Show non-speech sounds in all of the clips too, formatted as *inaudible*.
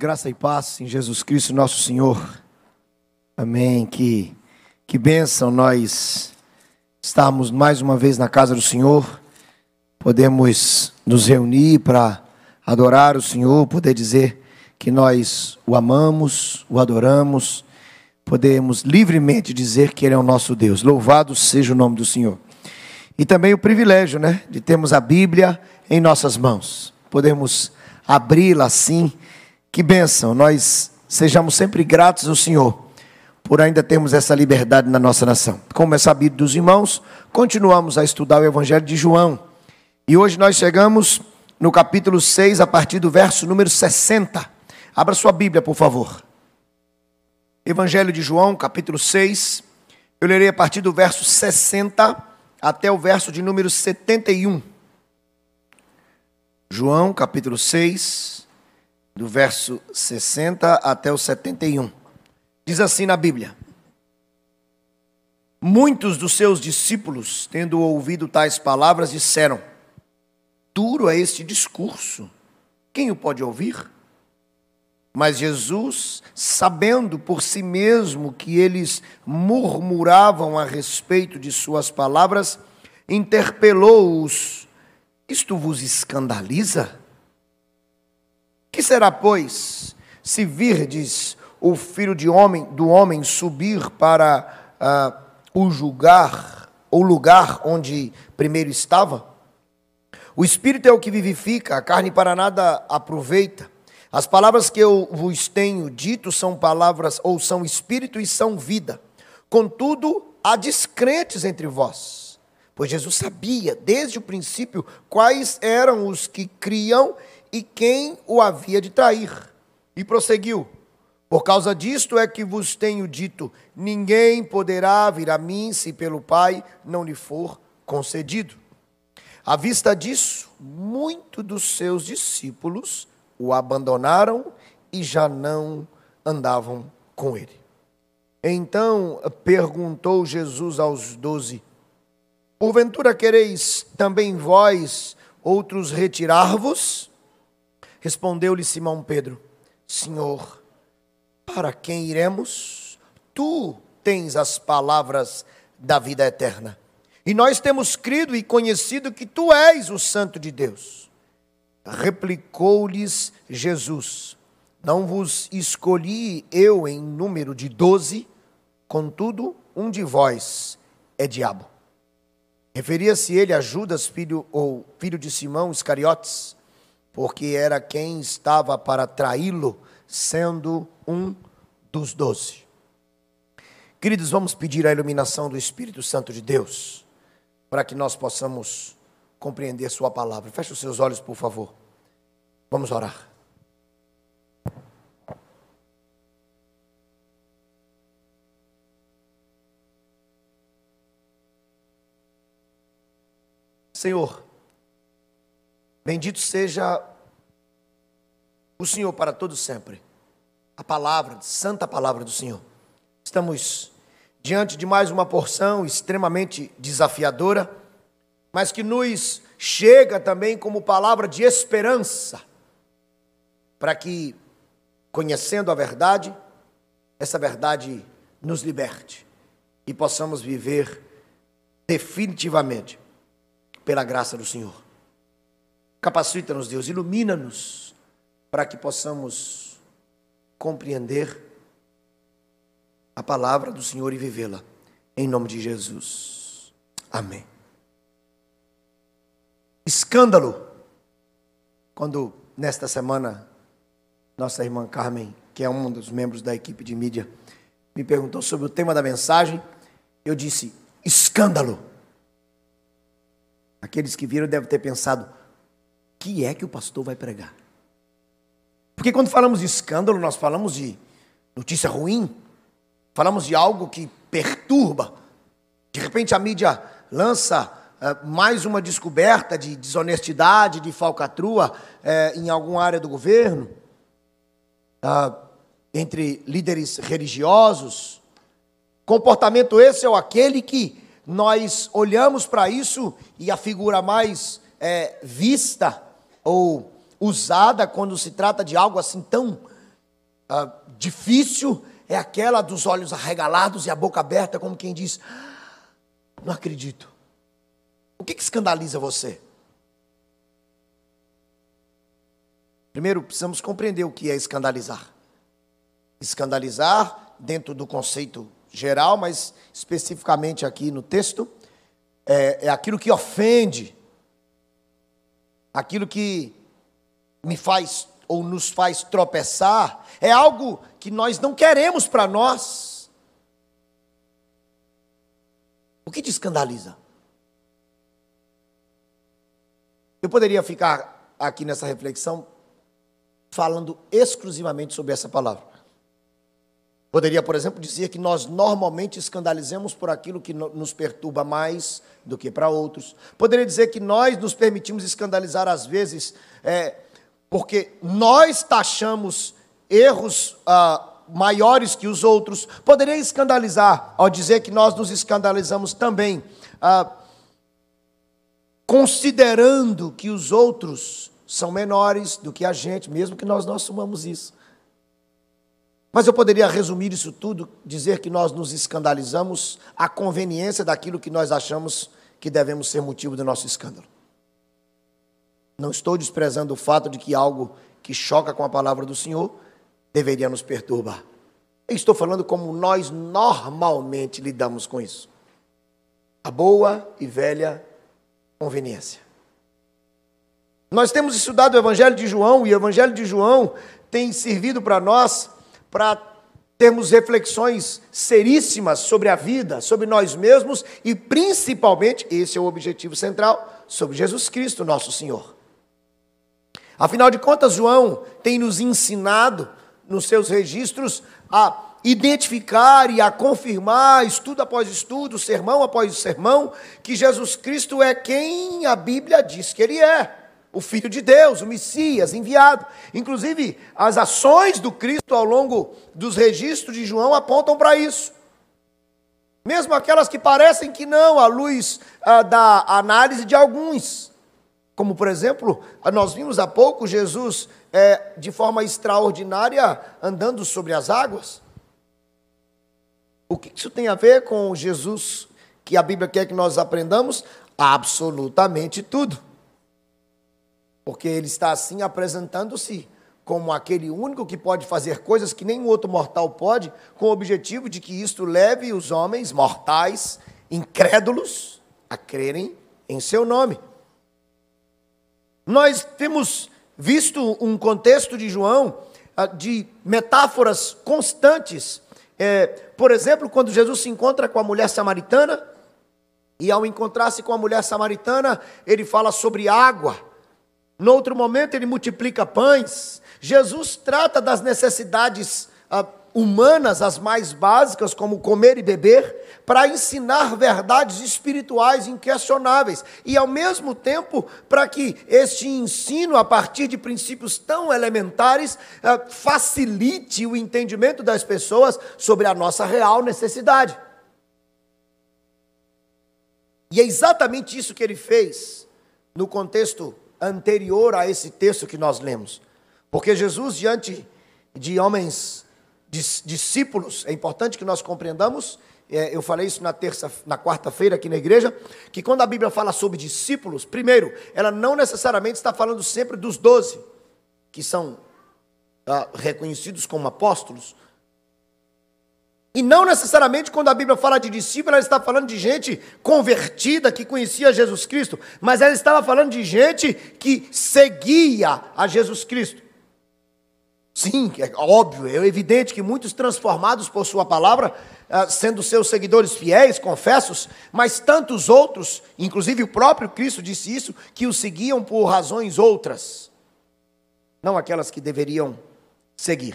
Graça e paz em Jesus Cristo, nosso Senhor. Amém. Que, que bênção nós estarmos mais uma vez na casa do Senhor. Podemos nos reunir para adorar o Senhor, poder dizer que nós o amamos, o adoramos. Podemos livremente dizer que Ele é o nosso Deus. Louvado seja o nome do Senhor. E também o privilégio, né, de termos a Bíblia em nossas mãos. Podemos abri-la assim que bênção, nós sejamos sempre gratos ao Senhor por ainda termos essa liberdade na nossa nação. Como é sabido dos irmãos, continuamos a estudar o Evangelho de João. E hoje nós chegamos no capítulo 6, a partir do verso número 60. Abra sua Bíblia, por favor. Evangelho de João, capítulo 6. Eu lerei a partir do verso 60 até o verso de número 71. João, capítulo 6, do verso 60 até o 71. Diz assim na Bíblia: Muitos dos seus discípulos, tendo ouvido tais palavras, disseram: Duro é este discurso, quem o pode ouvir? Mas Jesus, sabendo por si mesmo que eles murmuravam a respeito de suas palavras, interpelou-os: Isto vos escandaliza? Que será, pois, se virdes o filho de homem, do homem subir para uh, o julgar, o lugar onde primeiro estava? O espírito é o que vivifica, a carne para nada aproveita. As palavras que eu vos tenho dito são palavras, ou são espírito e são vida. Contudo, há descrentes entre vós. Pois Jesus sabia, desde o princípio, quais eram os que criam e quem o havia de trair. E prosseguiu: Por causa disto é que vos tenho dito: ninguém poderá vir a mim se pelo Pai não lhe for concedido. À vista disso, muitos dos seus discípulos o abandonaram e já não andavam com ele. Então perguntou Jesus aos doze: Porventura quereis também vós outros retirar-vos? Respondeu-lhe Simão Pedro: Senhor, para quem iremos? Tu tens as palavras da vida eterna. E nós temos crido e conhecido que tu és o Santo de Deus. Replicou-lhes Jesus: Não vos escolhi eu em número de doze, contudo, um de vós é diabo. Referia-se ele a Judas, filho ou filho de Simão Iscariotes porque era quem estava para traí-lo, sendo um dos doze. Queridos, vamos pedir a iluminação do Espírito Santo de Deus, para que nós possamos compreender Sua palavra. Feche os seus olhos, por favor. Vamos orar. Senhor, Bendito seja o Senhor para todos sempre. A palavra, santa palavra do Senhor. Estamos diante de mais uma porção extremamente desafiadora, mas que nos chega também como palavra de esperança, para que, conhecendo a verdade, essa verdade nos liberte e possamos viver definitivamente pela graça do Senhor. Capacita-nos, Deus, ilumina-nos para que possamos compreender a palavra do Senhor e vivê-la. Em nome de Jesus. Amém. Escândalo. Quando nesta semana nossa irmã Carmen, que é um dos membros da equipe de mídia, me perguntou sobre o tema da mensagem, eu disse: escândalo. Aqueles que viram devem ter pensado: que é que o pastor vai pregar. Porque quando falamos de escândalo, nós falamos de notícia ruim, falamos de algo que perturba. De repente a mídia lança uh, mais uma descoberta de desonestidade, de falcatrua uh, em alguma área do governo, uh, entre líderes religiosos. Comportamento esse é aquele que nós olhamos para isso e a figura mais é, vista ou usada quando se trata de algo assim tão ah, difícil é aquela dos olhos arregalados e a boca aberta, como quem diz: Não acredito. O que, que escandaliza você? Primeiro, precisamos compreender o que é escandalizar. Escandalizar, dentro do conceito geral, mas especificamente aqui no texto, é, é aquilo que ofende, aquilo que me faz ou nos faz tropeçar, é algo que nós não queremos para nós. O que te escandaliza? Eu poderia ficar aqui nessa reflexão falando exclusivamente sobre essa palavra. Poderia, por exemplo, dizer que nós normalmente escandalizamos por aquilo que nos perturba mais do que para outros. Poderia dizer que nós nos permitimos escandalizar às vezes é, porque nós taxamos erros ah, maiores que os outros. Poderia escandalizar ao dizer que nós nos escandalizamos também, ah, considerando que os outros são menores do que a gente, mesmo que nós não assumamos isso. Mas eu poderia resumir isso tudo, dizer que nós nos escandalizamos à conveniência daquilo que nós achamos que devemos ser motivo do nosso escândalo. Não estou desprezando o fato de que algo que choca com a palavra do Senhor deveria nos perturbar. Eu estou falando como nós normalmente lidamos com isso. A boa e velha conveniência. Nós temos estudado o Evangelho de João e o Evangelho de João tem servido para nós para termos reflexões seríssimas sobre a vida, sobre nós mesmos e principalmente, esse é o objetivo central, sobre Jesus Cristo, nosso Senhor. Afinal de contas, João tem nos ensinado nos seus registros a identificar e a confirmar, estudo após estudo, sermão após sermão, que Jesus Cristo é quem a Bíblia diz que ele é. O Filho de Deus, o Messias enviado. Inclusive, as ações do Cristo ao longo dos registros de João apontam para isso. Mesmo aquelas que parecem que não, à luz ah, da análise de alguns. Como, por exemplo, nós vimos há pouco Jesus é, de forma extraordinária andando sobre as águas. O que isso tem a ver com Jesus que a Bíblia quer que nós aprendamos? Absolutamente tudo. Porque ele está assim apresentando-se como aquele único que pode fazer coisas que nenhum outro mortal pode, com o objetivo de que isto leve os homens mortais, incrédulos, a crerem em seu nome. Nós temos visto um contexto de João ah, de metáforas constantes. É, por exemplo, quando Jesus se encontra com a mulher samaritana, e ao encontrar-se com a mulher samaritana, ele fala sobre água. No outro momento, ele multiplica pães. Jesus trata das necessidades ah, humanas, as mais básicas, como comer e beber, para ensinar verdades espirituais inquestionáveis e, ao mesmo tempo, para que este ensino, a partir de princípios tão elementares, eh, facilite o entendimento das pessoas sobre a nossa real necessidade. E é exatamente isso que ele fez no contexto anterior a esse texto que nós lemos. Porque Jesus, diante de homens discípulos, é importante que nós compreendamos, é, eu falei isso na terça, na quarta-feira aqui na igreja, que quando a Bíblia fala sobre discípulos, primeiro, ela não necessariamente está falando sempre dos doze, que são ah, reconhecidos como apóstolos, e não necessariamente quando a Bíblia fala de discípulo, ela está falando de gente convertida que conhecia Jesus Cristo, mas ela estava falando de gente que seguia a Jesus Cristo. Sim, é óbvio, é evidente que muitos transformados por Sua palavra, ah, sendo seus seguidores fiéis, confessos, mas tantos outros, inclusive o próprio Cristo disse isso, que o seguiam por razões outras, não aquelas que deveriam seguir.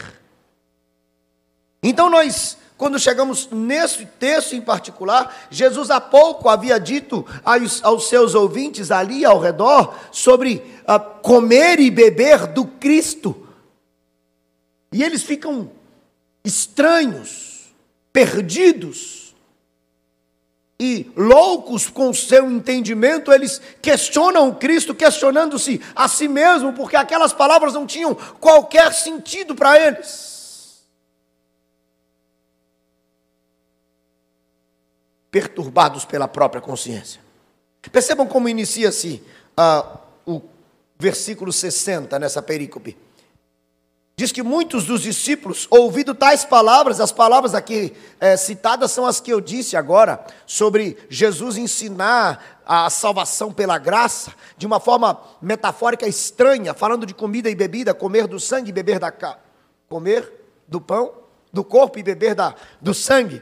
Então nós quando chegamos nesse texto em particular, Jesus há pouco havia dito aos, seus ouvintes ali ao redor sobre uh, comer e beber do Cristo. E eles ficam estranhos, perdidos e loucos com o seu entendimento, eles questionam Cristo, questionando-se a si mesmo, porque aquelas palavras não tinham qualquer sentido para eles. Perturbados pela própria consciência. Percebam como inicia-se uh, o versículo 60 nessa perícope. Diz que muitos dos discípulos, ouvindo tais palavras, as palavras aqui é, citadas são as que eu disse agora, sobre Jesus ensinar a salvação pela graça, de uma forma metafórica estranha, falando de comida e bebida, comer do sangue e beber da comer do pão, do corpo e beber da, do sangue.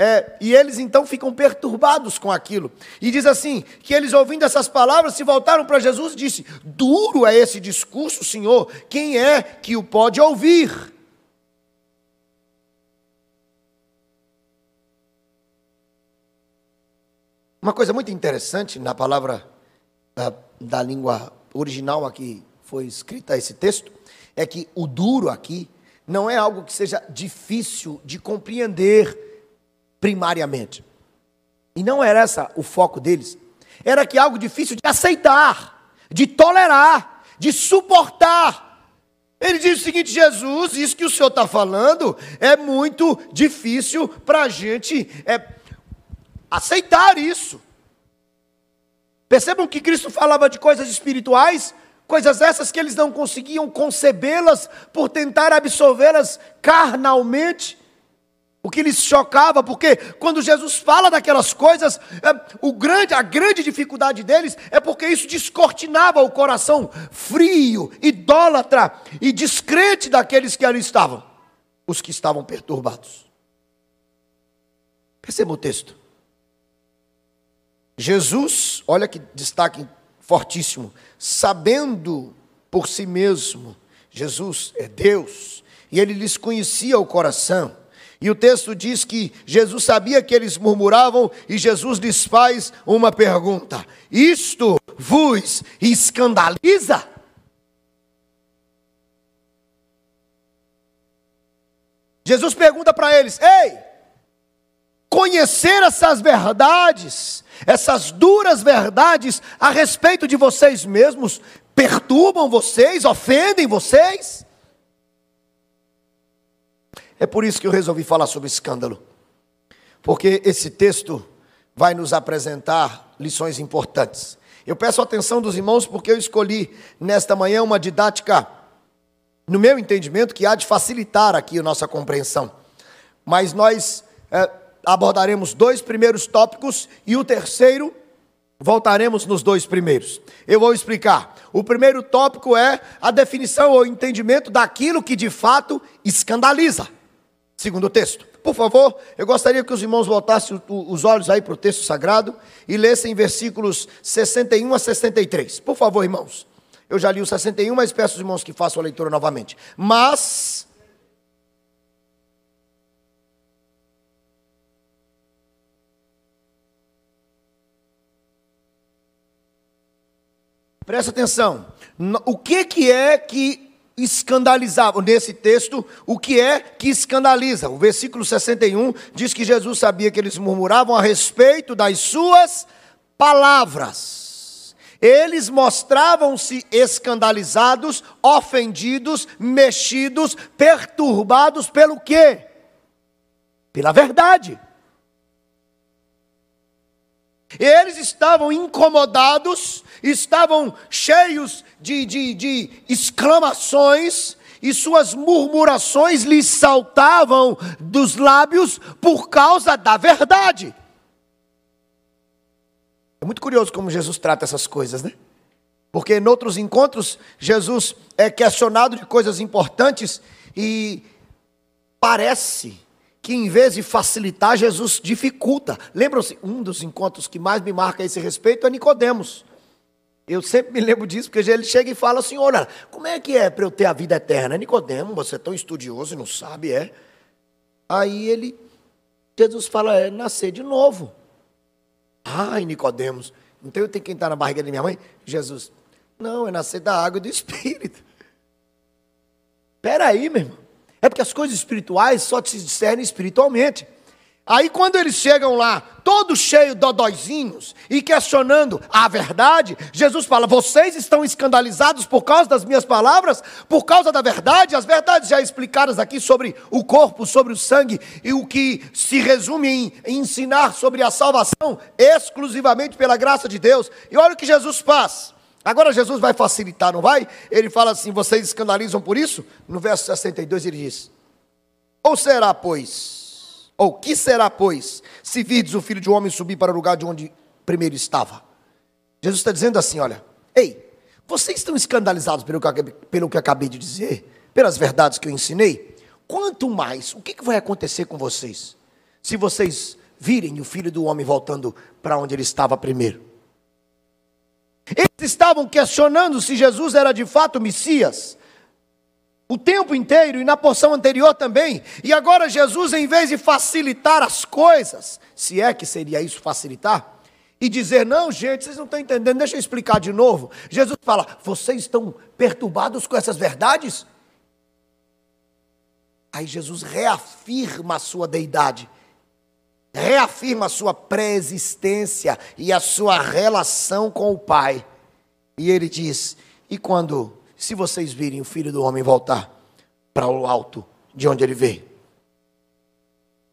É, e eles então ficam perturbados com aquilo. E diz assim: que eles ouvindo essas palavras se voltaram para Jesus e disse: Duro é esse discurso, Senhor, quem é que o pode ouvir? Uma coisa muito interessante na palavra da, da língua original aqui foi escrita esse texto é que o duro aqui não é algo que seja difícil de compreender primariamente. E não era essa o foco deles. Era que algo difícil de aceitar, de tolerar, de suportar. Ele diz o seguinte: Jesus, isso que o senhor está falando é muito difícil para a gente é, aceitar isso. Percebam que Cristo falava de coisas espirituais, coisas essas que eles não conseguiam concebê-las por tentar absorvê-las carnalmente. O que lhes chocava, porque quando Jesus fala daquelas coisas, é, o grande, a grande dificuldade deles é porque isso descortinava o coração frio, idólatra e descrente daqueles que ali estavam, os que estavam perturbados. Perceba o texto. Jesus, olha que destaque fortíssimo, sabendo por si mesmo, Jesus é Deus, e ele lhes conhecia o coração e o texto diz que Jesus sabia que eles murmuravam e Jesus lhes faz uma pergunta: Isto vos escandaliza? Jesus pergunta para eles: Ei, conhecer essas verdades, essas duras verdades a respeito de vocês mesmos, perturbam vocês, ofendem vocês? É por isso que eu resolvi falar sobre escândalo. Porque esse texto vai nos apresentar lições importantes. Eu peço a atenção dos irmãos porque eu escolhi nesta manhã uma didática, no meu entendimento, que há de facilitar aqui a nossa compreensão. Mas nós é, abordaremos dois primeiros tópicos e o terceiro voltaremos nos dois primeiros. Eu vou explicar. O primeiro tópico é a definição ou entendimento daquilo que de fato escandaliza segundo o texto. Por favor, eu gostaria que os irmãos voltassem os olhos aí para o texto sagrado e lessem versículos 61 a 63. Por favor, irmãos. Eu já li o 61, mas peço aos irmãos que façam a leitura novamente. Mas. Presta atenção. O que, que é que escandalizavam. Nesse texto, o que é que escandaliza? O versículo 61 diz que Jesus sabia que eles murmuravam a respeito das suas palavras. Eles mostravam-se escandalizados, ofendidos, mexidos, perturbados pelo quê? Pela verdade. Eles estavam incomodados, estavam cheios de, de, de exclamações, e suas murmurações lhes saltavam dos lábios por causa da verdade. É muito curioso como Jesus trata essas coisas, né? Porque em outros encontros, Jesus é questionado de coisas importantes e parece que em vez de facilitar, Jesus dificulta. Lembram-se, um dos encontros que mais me marca a esse respeito é Nicodemos. Eu sempre me lembro disso, porque ele chega e fala assim: olha, como é que é para eu ter a vida eterna? Nicodemo, você é tão estudioso e não sabe, é? Aí ele, Jesus fala, é nascer de novo. Ai, Nicodemos, então eu tenho que entrar na barriga da minha mãe? Jesus, não, é nascer da água e do *laughs* Espírito. Espera aí, meu irmão. É porque as coisas espirituais só se discernem espiritualmente. Aí quando eles chegam lá, todos cheios de dodóizinhos e questionando a verdade, Jesus fala: "Vocês estão escandalizados por causa das minhas palavras, por causa da verdade, as verdades já explicadas aqui sobre o corpo, sobre o sangue e o que se resume em, ensinar sobre a salvação exclusivamente pela graça de Deus. E olha o que Jesus faz. Agora Jesus vai facilitar, não vai? Ele fala assim: "Vocês escandalizam por isso?" No verso 62 ele diz: "Ou será, pois, ou que será, pois, se virdes o filho de homem subir para o lugar de onde primeiro estava? Jesus está dizendo assim: olha, ei, vocês estão escandalizados pelo que, pelo que acabei de dizer, pelas verdades que eu ensinei? Quanto mais, o que, que vai acontecer com vocês? Se vocês virem o filho do homem voltando para onde ele estava primeiro. Eles estavam questionando se Jesus era de fato Messias o tempo inteiro e na porção anterior também. E agora Jesus, em vez de facilitar as coisas, se é que seria isso facilitar, e dizer: Não, gente, vocês não estão entendendo, deixa eu explicar de novo. Jesus fala: Vocês estão perturbados com essas verdades? Aí Jesus reafirma a sua deidade, reafirma a sua preexistência e a sua relação com o Pai. E ele diz: E quando se vocês virem o filho do homem voltar para o alto de onde ele veio.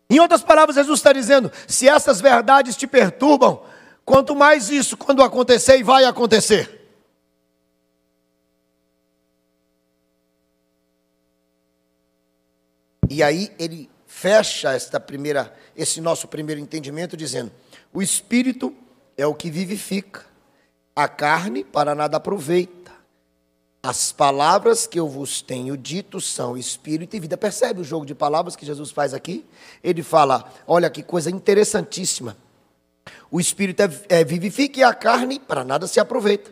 Em outras palavras, Jesus está dizendo: se essas verdades te perturbam, quanto mais isso, quando acontecer, e vai acontecer. E aí ele fecha esta primeira, esse nosso primeiro entendimento dizendo: o espírito é o que vivifica, a carne para nada aproveita. As palavras que eu vos tenho dito são espírito e vida. Percebe o jogo de palavras que Jesus faz aqui? Ele fala: olha que coisa interessantíssima. O espírito é, é vivifica e a carne para nada se aproveita.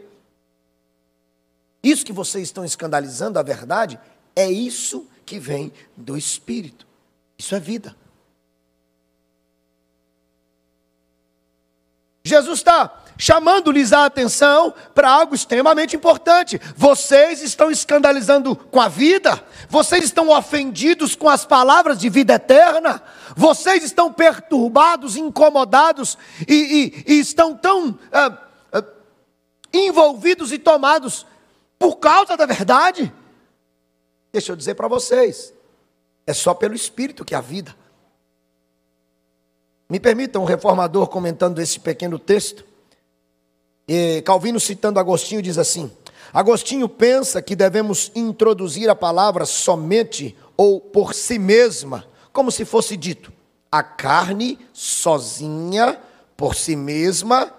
Isso que vocês estão escandalizando a verdade é isso que vem do espírito. Isso é vida. Jesus está chamando-lhes a atenção para algo extremamente importante. Vocês estão escandalizando com a vida, vocês estão ofendidos com as palavras de vida eterna, vocês estão perturbados, incomodados e, e, e estão tão ah, ah, envolvidos e tomados por causa da verdade. Deixa eu dizer para vocês, é só pelo Espírito que há vida. Me permitam, um reformador comentando esse pequeno texto, e Calvino, citando Agostinho, diz assim: Agostinho pensa que devemos introduzir a palavra somente ou por si mesma, como se fosse dito: a carne sozinha, por si mesma,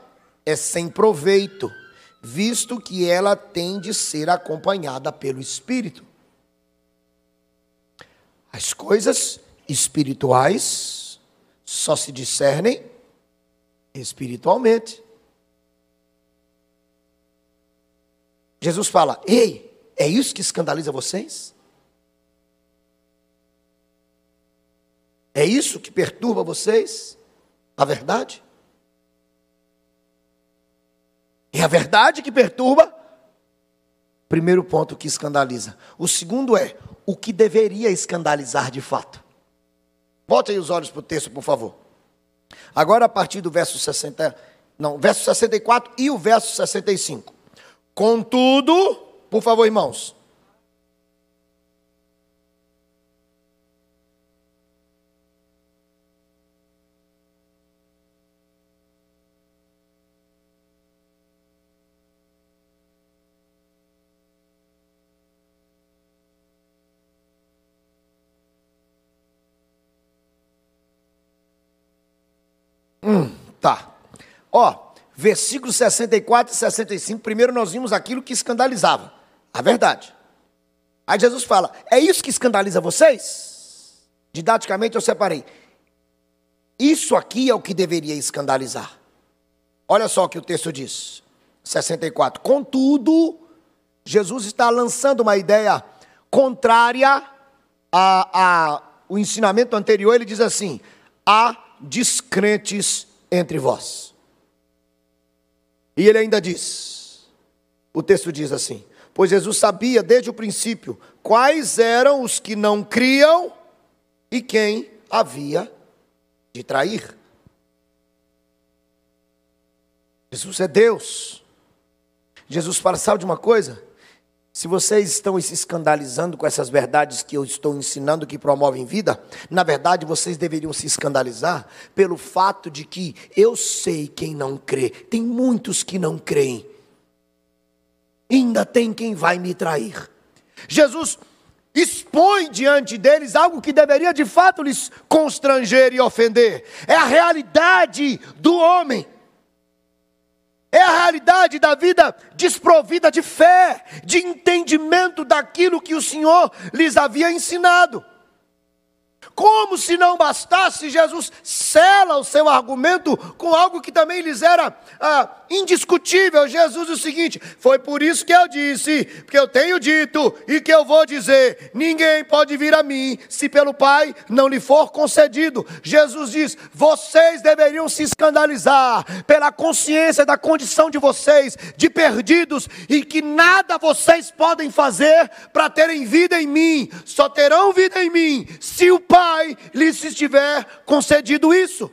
é sem proveito, visto que ela tem de ser acompanhada pelo Espírito. As coisas espirituais só se discernem espiritualmente. Jesus fala: Ei, é isso que escandaliza vocês? É isso que perturba vocês? A verdade? É a verdade que perturba? Primeiro ponto que escandaliza. O segundo é o que deveria escandalizar de fato. Volte aí os olhos para o texto, por favor. Agora, a partir do verso 60, não, verso 64 e o verso 65. Contudo, por favor, irmãos. Hum, tá. Ó, versículos 64 e 65, primeiro nós vimos aquilo que escandalizava, a verdade. Aí Jesus fala: É isso que escandaliza vocês? Didaticamente eu separei. Isso aqui é o que deveria escandalizar. Olha só o que o texto diz. 64. Contudo, Jesus está lançando uma ideia contrária ao ensinamento anterior. Ele diz assim: há descrentes entre vós. E ele ainda diz: o texto diz assim: Pois Jesus sabia desde o princípio quais eram os que não criam e quem havia de trair. Jesus é Deus. Jesus fala, sabe de uma coisa? Se vocês estão se escandalizando com essas verdades que eu estou ensinando que promovem vida, na verdade vocês deveriam se escandalizar pelo fato de que eu sei quem não crê. Tem muitos que não creem. Ainda tem quem vai me trair. Jesus expõe diante deles algo que deveria de fato lhes constranger e ofender. É a realidade do homem. É a realidade da vida desprovida de fé, de entendimento daquilo que o Senhor lhes havia ensinado. Como se não bastasse, Jesus sela o seu argumento com algo que também lhes era ah, indiscutível. Jesus o seguinte: foi por isso que eu disse, porque eu tenho dito e que eu vou dizer: ninguém pode vir a mim se pelo Pai não lhe for concedido. Jesus diz: vocês deveriam se escandalizar pela consciência da condição de vocês, de perdidos, e que nada vocês podem fazer para terem vida em mim, só terão vida em mim se o Pai lhes estiver concedido isso.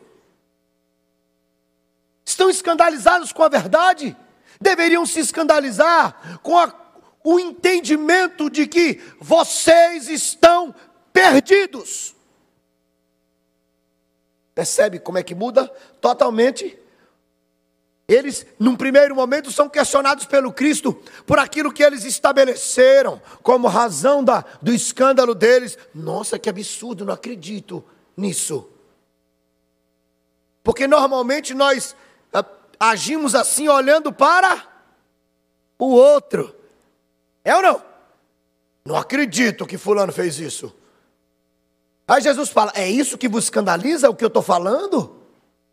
Estão escandalizados com a verdade? Deveriam se escandalizar com a, o entendimento de que vocês estão perdidos. Percebe como é que muda? Totalmente. Eles, num primeiro momento, são questionados pelo Cristo por aquilo que eles estabeleceram como razão da, do escândalo deles. Nossa, que absurdo, não acredito nisso. Porque normalmente nós agimos assim olhando para o outro. É ou não? Não acredito que Fulano fez isso. Aí Jesus fala: É isso que vos escandaliza o que eu estou falando?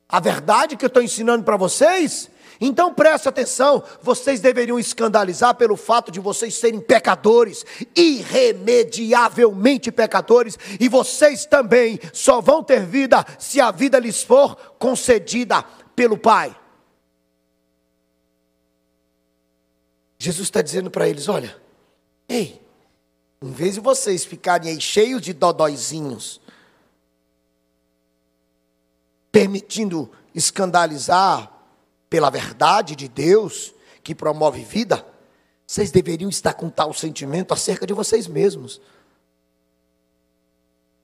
A verdade que eu estou ensinando para vocês? Então preste atenção, vocês deveriam escandalizar pelo fato de vocês serem pecadores, irremediavelmente pecadores, e vocês também só vão ter vida se a vida lhes for concedida pelo Pai. Jesus está dizendo para eles: olha, ei, em vez de vocês ficarem aí cheios de dodóizinhos, permitindo escandalizar pela verdade de Deus que promove vida, vocês deveriam estar com tal sentimento acerca de vocês mesmos,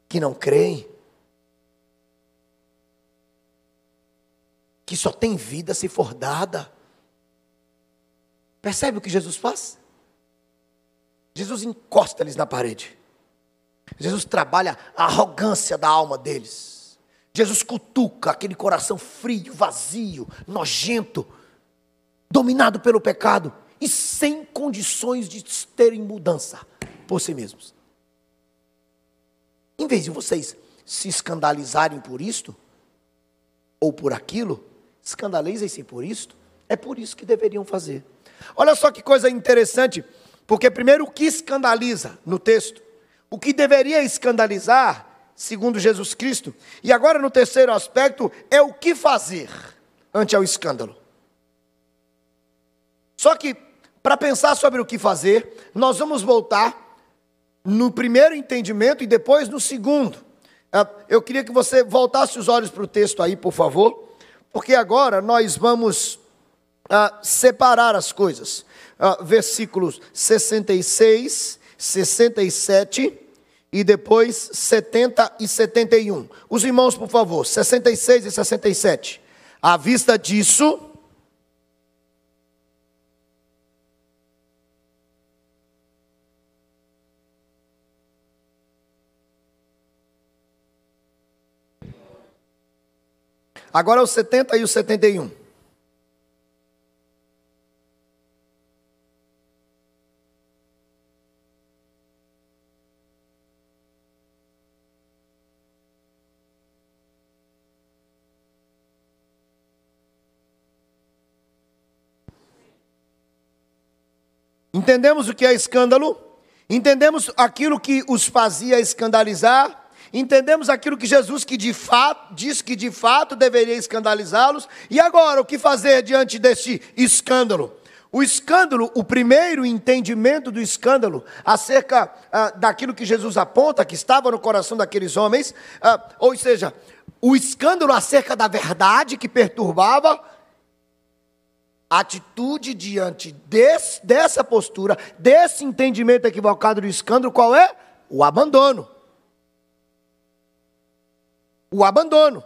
que não creem, que só tem vida se for dada. Percebe o que Jesus faz? Jesus encosta eles na parede. Jesus trabalha a arrogância da alma deles. Jesus cutuca aquele coração frio, vazio, nojento, dominado pelo pecado e sem condições de terem mudança por si mesmos. Em vez de vocês se escandalizarem por isto ou por aquilo, escandalizem-se por isto. É por isso que deveriam fazer. Olha só que coisa interessante, porque primeiro o que escandaliza no texto, o que deveria escandalizar, segundo Jesus Cristo, e agora no terceiro aspecto é o que fazer ante ao escândalo. Só que para pensar sobre o que fazer, nós vamos voltar no primeiro entendimento e depois no segundo. Ah, eu queria que você voltasse os olhos para o texto aí, por favor, porque agora nós vamos a separar as coisas. Uh, versículos 66, 67 e depois 70 e 71. Os irmãos, por favor, 66 e 67. À vista disso, Agora os 70 e o 71. Entendemos o que é escândalo? Entendemos aquilo que os fazia escandalizar? Entendemos aquilo que Jesus que de fato, diz que de fato deveria escandalizá-los? E agora, o que fazer diante deste escândalo? O escândalo, o primeiro entendimento do escândalo acerca ah, daquilo que Jesus aponta, que estava no coração daqueles homens, ah, ou seja, o escândalo acerca da verdade que perturbava, atitude diante desse, dessa postura, desse entendimento equivocado do escândalo, qual é? O abandono. O abandono.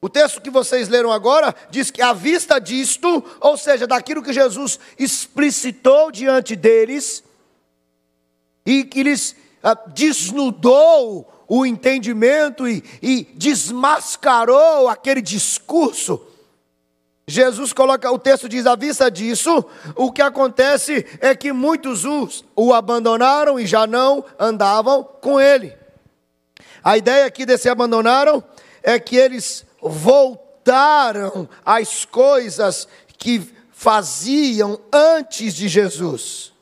O texto que vocês leram agora diz que à vista disto, ou seja, daquilo que Jesus explicitou diante deles, e que lhes ah, desnudou o entendimento e, e desmascarou aquele discurso. Jesus coloca, o texto diz, à vista disso, o que acontece é que muitos os o abandonaram e já não andavam com ele. A ideia aqui desse abandonaram é que eles voltaram às coisas que faziam antes de Jesus.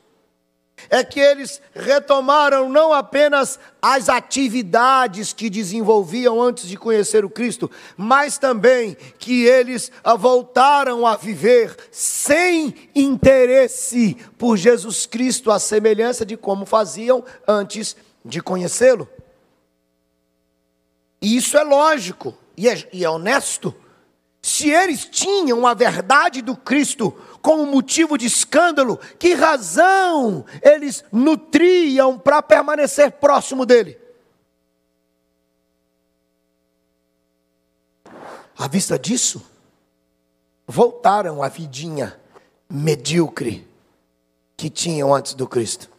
É que eles retomaram não apenas as atividades que desenvolviam antes de conhecer o Cristo, mas também que eles voltaram a viver sem interesse por Jesus Cristo, a semelhança de como faziam antes de conhecê-lo. E isso é lógico e é, e é honesto, se eles tinham a verdade do Cristo como motivo de escândalo, que razão eles nutriam para permanecer próximo dele? À vista disso, voltaram à vidinha medíocre que tinham antes do Cristo.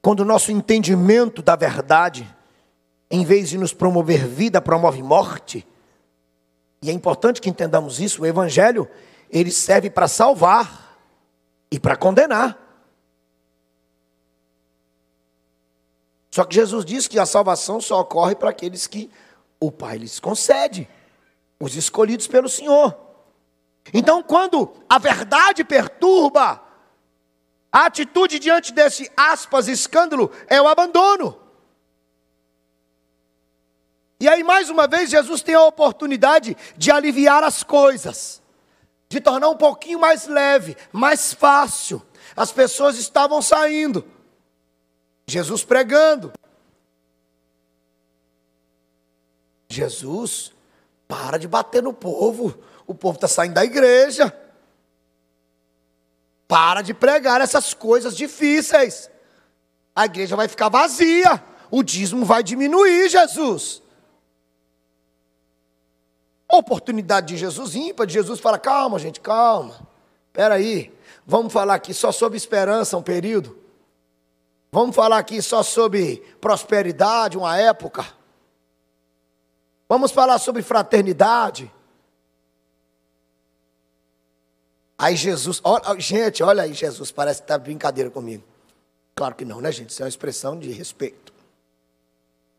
Quando o nosso entendimento da verdade, em vez de nos promover vida, promove morte. E é importante que entendamos isso, o evangelho, ele serve para salvar e para condenar. Só que Jesus diz que a salvação só ocorre para aqueles que o Pai lhes concede, os escolhidos pelo Senhor. Então, quando a verdade perturba, a atitude diante desse aspas escândalo é o abandono. E aí, mais uma vez, Jesus tem a oportunidade de aliviar as coisas, de tornar um pouquinho mais leve, mais fácil. As pessoas estavam saindo, Jesus pregando. Jesus, para de bater no povo, o povo está saindo da igreja. Para de pregar essas coisas difíceis. A igreja vai ficar vazia. O dízimo vai diminuir, Jesus. Oportunidade de Jesus ímpar, de Jesus fala: calma, gente, calma. Espera aí. Vamos falar aqui só sobre esperança um período. Vamos falar aqui só sobre prosperidade, uma época. Vamos falar sobre fraternidade. Aí Jesus, olha, gente, olha aí, Jesus, parece que está brincadeira comigo. Claro que não, né, gente? Isso é uma expressão de respeito.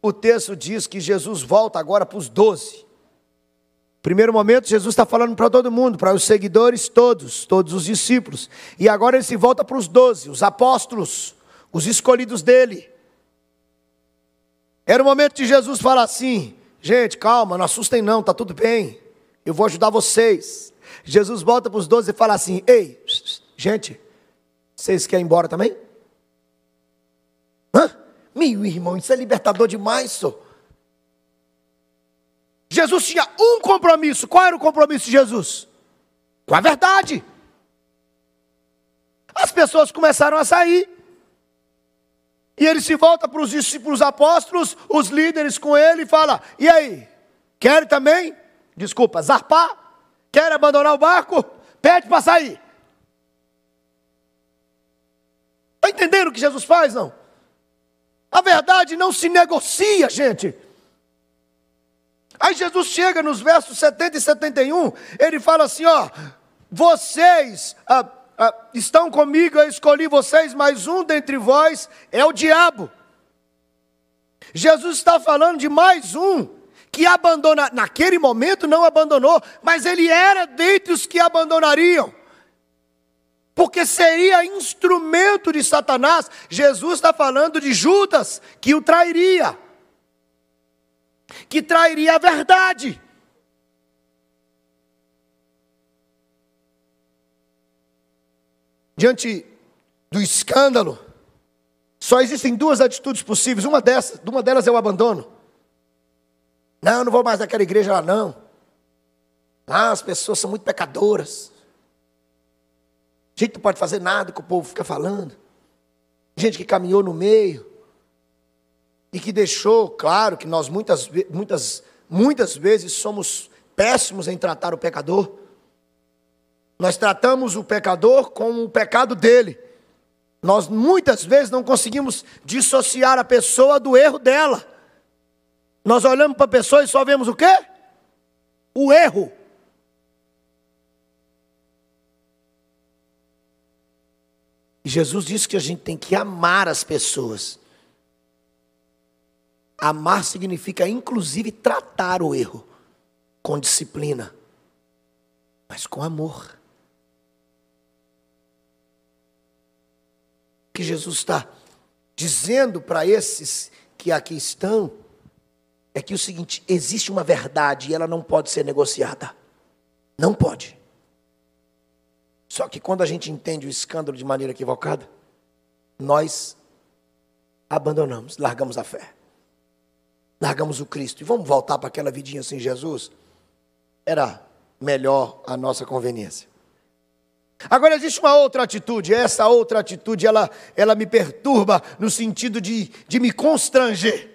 O texto diz que Jesus volta agora para os doze. Primeiro momento, Jesus está falando para todo mundo, para os seguidores todos, todos os discípulos. E agora ele se volta para os doze, os apóstolos, os escolhidos dele. Era o momento de Jesus falar assim: gente, calma, não assustem não, está tudo bem, eu vou ajudar vocês. Jesus volta para os doze e fala assim: Ei, gente, vocês querem ir embora também? Hã? Meu irmão, isso é libertador demais, senhor. Jesus tinha um compromisso. Qual era o compromisso de Jesus? Com a verdade. As pessoas começaram a sair. E ele se volta para os discípulos apóstolos, os líderes com ele, e fala: E aí? Querem também? Desculpa, zarpar? Quer abandonar o barco? Pede para sair. Está entendendo o que Jesus faz, não? A verdade não se negocia, gente. Aí Jesus chega nos versos 70 e 71, ele fala assim: ó, vocês ah, ah, estão comigo, eu escolhi vocês, mas um dentre vós é o diabo. Jesus está falando de mais um que abandona, naquele momento não abandonou, mas ele era dentre os que abandonariam. Porque seria instrumento de Satanás. Jesus está falando de Judas, que o trairia, que trairia a verdade. Diante do escândalo, Só existem duas atitudes possíveis. Uma dessas, uma delas é o abandono. Não, eu não vou mais naquela igreja lá, não. Ah, as pessoas são muito pecadoras. Gente não pode fazer nada que o povo fica falando. Gente que caminhou no meio e que deixou claro que nós muitas, muitas, muitas vezes somos péssimos em tratar o pecador. Nós tratamos o pecador com o pecado dele. Nós muitas vezes não conseguimos dissociar a pessoa do erro dela. Nós olhamos para a pessoa e só vemos o quê? O erro. E Jesus disse que a gente tem que amar as pessoas. Amar significa, inclusive, tratar o erro com disciplina, mas com amor. O que Jesus está dizendo para esses que aqui estão é que o seguinte: existe uma verdade e ela não pode ser negociada. Não pode. Só que quando a gente entende o escândalo de maneira equivocada, nós abandonamos, largamos a fé. Largamos o Cristo e vamos voltar para aquela vidinha sem Jesus? Era melhor a nossa conveniência. Agora existe uma outra atitude, essa outra atitude ela, ela me perturba no sentido de, de me constranger.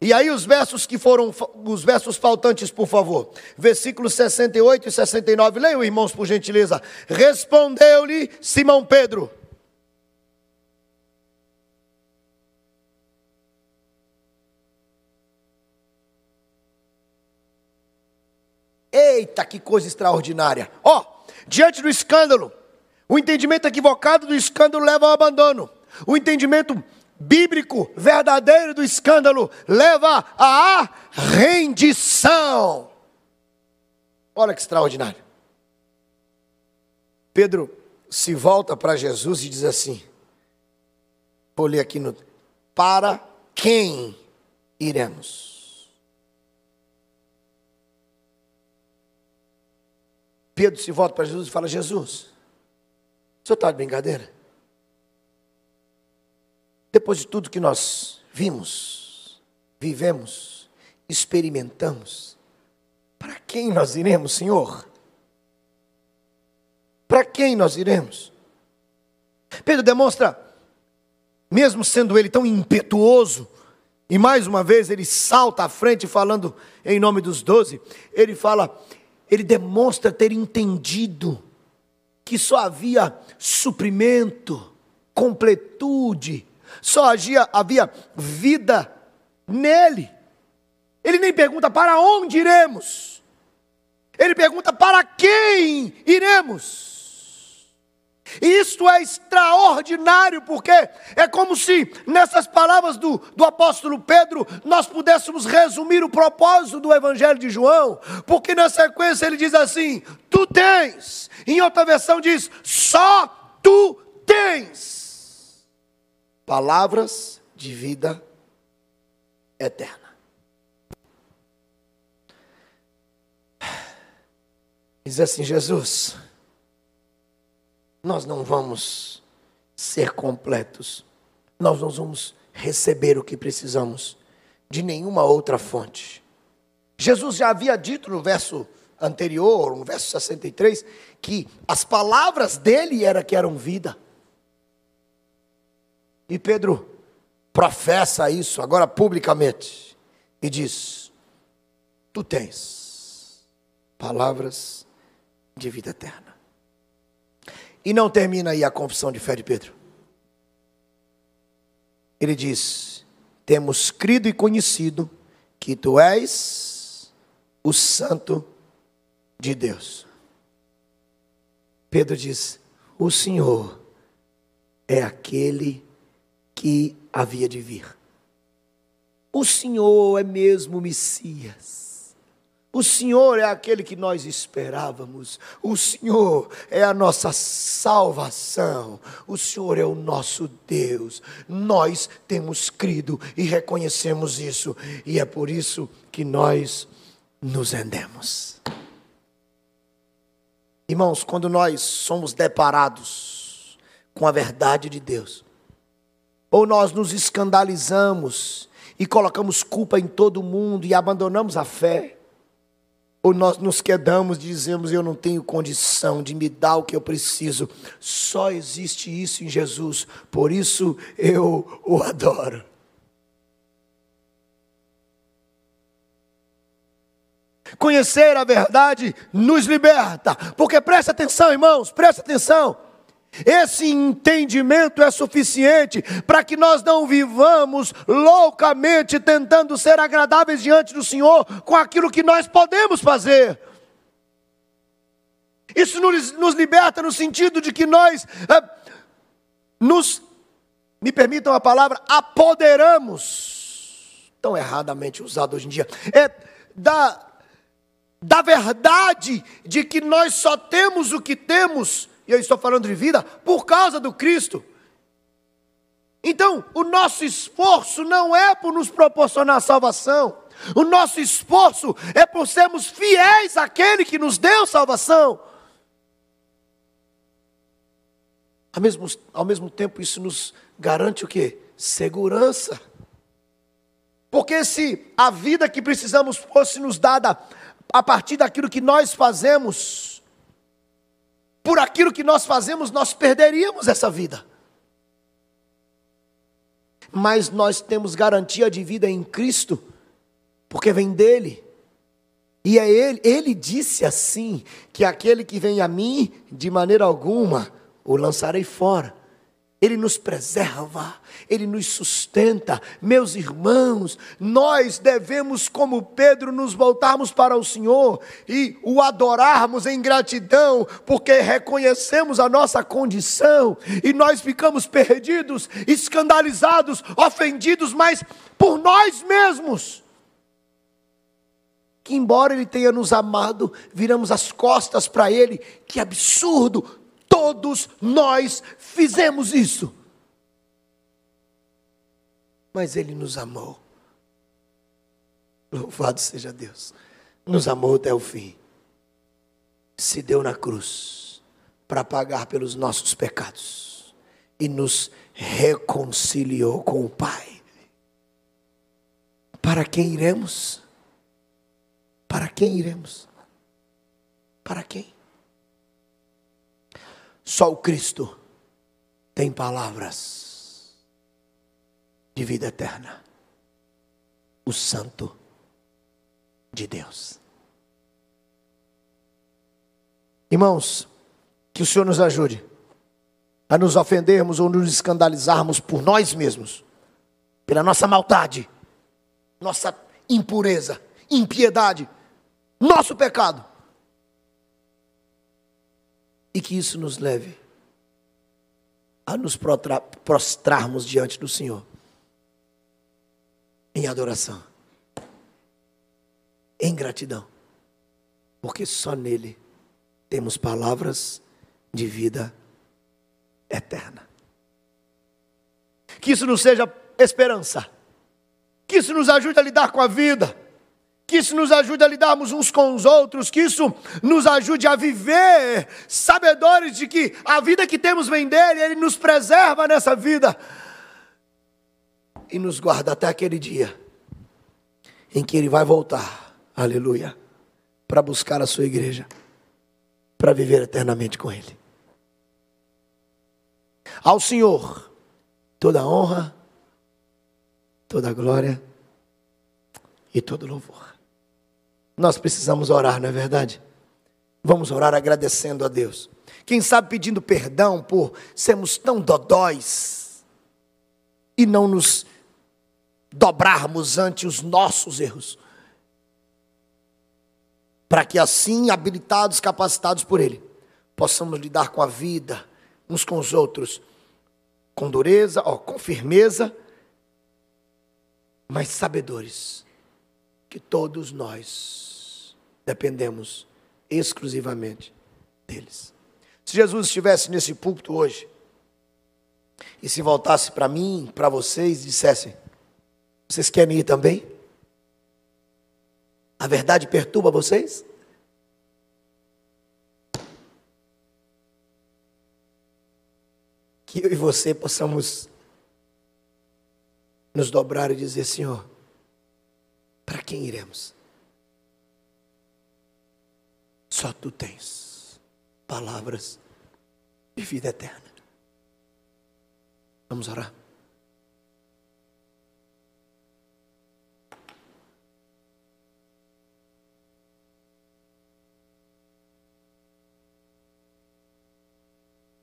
E aí os versos que foram, os versos faltantes, por favor. Versículos 68 e 69. Leiam, irmãos, por gentileza. Respondeu-lhe Simão Pedro. Eita, que coisa extraordinária. Ó, oh, diante do escândalo, o entendimento equivocado do escândalo leva ao abandono. O entendimento bíblico verdadeiro do escândalo leva à rendição. Olha que extraordinário. Pedro se volta para Jesus e diz assim: vou ler aqui no. Para quem iremos? Pedro se volta para Jesus e fala: Jesus, o senhor está de brincadeira? Depois de tudo que nós vimos, vivemos, experimentamos, para quem nós iremos, Senhor? Para quem nós iremos? Pedro demonstra, mesmo sendo ele tão impetuoso, e mais uma vez ele salta à frente falando em nome dos doze, ele fala, ele demonstra ter entendido que só havia suprimento, completude, só havia, havia vida nele. Ele nem pergunta para onde iremos, ele pergunta para quem iremos. Isto é extraordinário, porque é como se nessas palavras do, do apóstolo Pedro nós pudéssemos resumir o propósito do Evangelho de João, porque na sequência ele diz assim: Tu tens, em outra versão diz: Só tu tens palavras de vida eterna. Diz assim: Jesus, nós não vamos ser completos, nós não vamos receber o que precisamos de nenhuma outra fonte. Jesus já havia dito no verso anterior, no verso 63, que as palavras dele era que eram vida. E Pedro professa isso agora publicamente e diz: Tu tens palavras de vida eterna. E não termina aí a confissão de fé de Pedro. Ele diz: Temos crido e conhecido que tu és o Santo de Deus. Pedro diz: O Senhor é aquele que havia de vir. O Senhor é mesmo Messias. O Senhor é aquele que nós esperávamos. O Senhor é a nossa salvação. O Senhor é o nosso Deus. Nós temos crido e reconhecemos isso. E é por isso que nós nos rendemos. Irmãos, quando nós somos deparados com a verdade de Deus, ou nós nos escandalizamos e colocamos culpa em todo mundo e abandonamos a fé, ou nós nos quedamos e dizemos: Eu não tenho condição de me dar o que eu preciso, só existe isso em Jesus, por isso eu o adoro. Conhecer a verdade nos liberta. Porque preste atenção, irmãos, preste atenção. Esse entendimento é suficiente para que nós não vivamos loucamente tentando ser agradáveis diante do Senhor com aquilo que nós podemos fazer. Isso nos, nos liberta no sentido de que nós é, nos, me permitam a palavra, apoderamos, tão erradamente usado hoje em dia, é da da verdade de que nós só temos o que temos, e eu estou falando de vida, por causa do Cristo. Então, o nosso esforço não é por nos proporcionar salvação, o nosso esforço é por sermos fiéis àquele que nos deu salvação. Ao mesmo, ao mesmo tempo, isso nos garante o que? Segurança. Porque se a vida que precisamos fosse nos dada a partir daquilo que nós fazemos, por aquilo que nós fazemos, nós perderíamos essa vida. Mas nós temos garantia de vida em Cristo, porque vem dele. E é ele, ele disse assim: que aquele que vem a mim, de maneira alguma, o lançarei fora. Ele nos preserva, Ele nos sustenta. Meus irmãos, nós devemos, como Pedro, nos voltarmos para o Senhor e o adorarmos em gratidão, porque reconhecemos a nossa condição e nós ficamos perdidos, escandalizados, ofendidos, mas por nós mesmos. Que, embora Ele tenha nos amado, viramos as costas para Ele, que absurdo, Todos nós fizemos isso. Mas Ele nos amou. Louvado seja Deus. Nos amou até o fim. Se deu na cruz para pagar pelos nossos pecados e nos reconciliou com o Pai. Para quem iremos? Para quem iremos? Para quem? Só o Cristo tem palavras de vida eterna. O Santo de Deus. Irmãos, que o Senhor nos ajude a nos ofendermos ou nos escandalizarmos por nós mesmos, pela nossa maldade, nossa impureza, impiedade, nosso pecado e que isso nos leve a nos prostrarmos diante do Senhor em adoração, em gratidão, porque só nele temos palavras de vida eterna. Que isso nos seja esperança, que isso nos ajude a lidar com a vida que isso nos ajude a lidarmos uns com os outros, que isso nos ajude a viver, sabedores de que a vida que temos vem dele, ele nos preserva nessa vida e nos guarda até aquele dia em que ele vai voltar, aleluia, para buscar a sua igreja, para viver eternamente com ele. Ao Senhor, toda honra, toda glória e todo louvor. Nós precisamos orar, não é verdade? Vamos orar agradecendo a Deus. Quem sabe pedindo perdão por sermos tão dodóis e não nos dobrarmos ante os nossos erros. Para que assim, habilitados, capacitados por Ele, possamos lidar com a vida uns com os outros com dureza, ó, com firmeza, mas sabedores que todos nós dependemos exclusivamente deles. Se Jesus estivesse nesse púlpito hoje e se voltasse para mim, para vocês, e dissesse: Vocês querem ir também? A verdade perturba vocês? Que eu e você possamos nos dobrar e dizer: Senhor, para quem iremos? Só tu tens palavras de vida eterna. Vamos orar.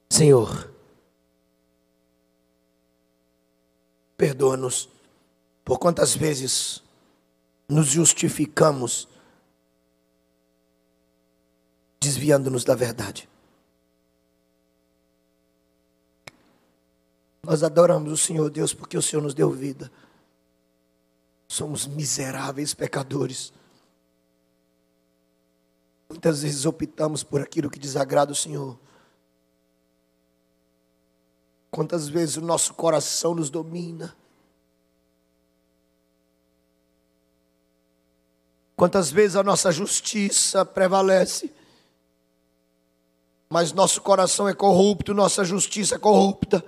Senhor, perdoa-nos por quantas vezes nos justificamos desviando-nos da verdade. Nós adoramos o Senhor Deus porque o Senhor nos deu vida. Somos miseráveis pecadores. Muitas vezes optamos por aquilo que desagrada o Senhor. Quantas vezes o nosso coração nos domina. Quantas vezes a nossa justiça prevalece mas nosso coração é corrupto, nossa justiça é corrupta.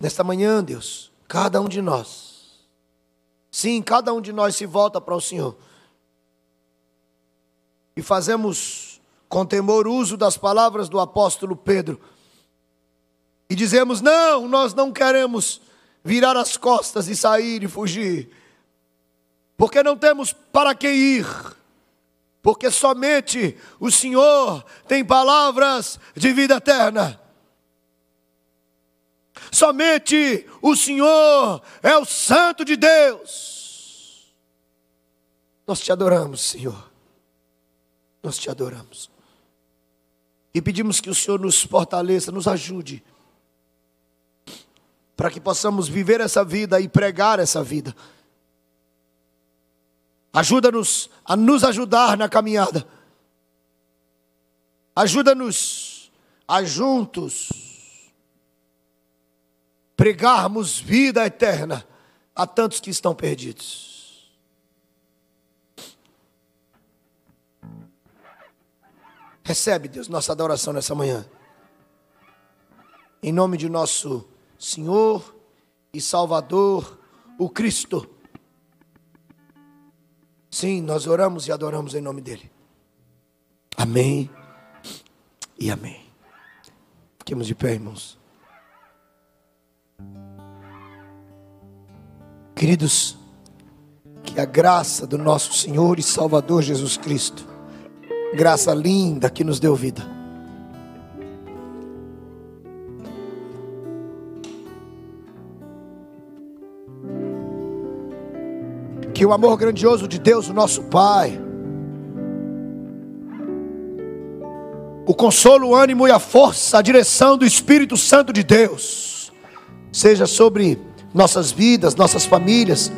Nesta manhã, Deus, cada um de nós, sim, cada um de nós se volta para o Senhor. E fazemos com temor uso das palavras do apóstolo Pedro. E dizemos: não, nós não queremos virar as costas e sair e fugir, porque não temos para que ir porque somente o Senhor tem palavras de vida eterna. Somente o Senhor é o Santo de Deus. Nós te adoramos, Senhor. Nós te adoramos. E pedimos que o Senhor nos fortaleça, nos ajude, para que possamos viver essa vida e pregar essa vida. Ajuda-nos a nos ajudar na caminhada. Ajuda-nos a juntos pregarmos vida eterna a tantos que estão perdidos. Recebe, Deus, nossa adoração nessa manhã. Em nome de nosso Senhor e Salvador, o Cristo Sim, nós oramos e adoramos em nome dEle. Amém e amém. Fiquemos de pé, irmãos. Queridos, que a graça do nosso Senhor e Salvador Jesus Cristo, graça linda que nos deu vida que o amor grandioso de Deus, o nosso Pai, o consolo, o ânimo e a força, a direção do Espírito Santo de Deus, seja sobre nossas vidas, nossas famílias,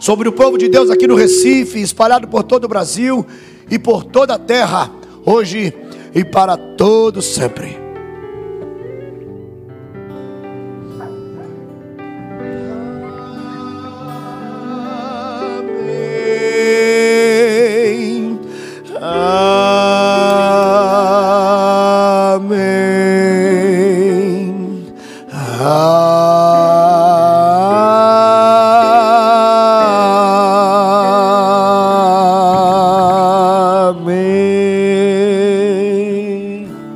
sobre o povo de Deus aqui no Recife, espalhado por todo o Brasil e por toda a terra, hoje e para todo sempre.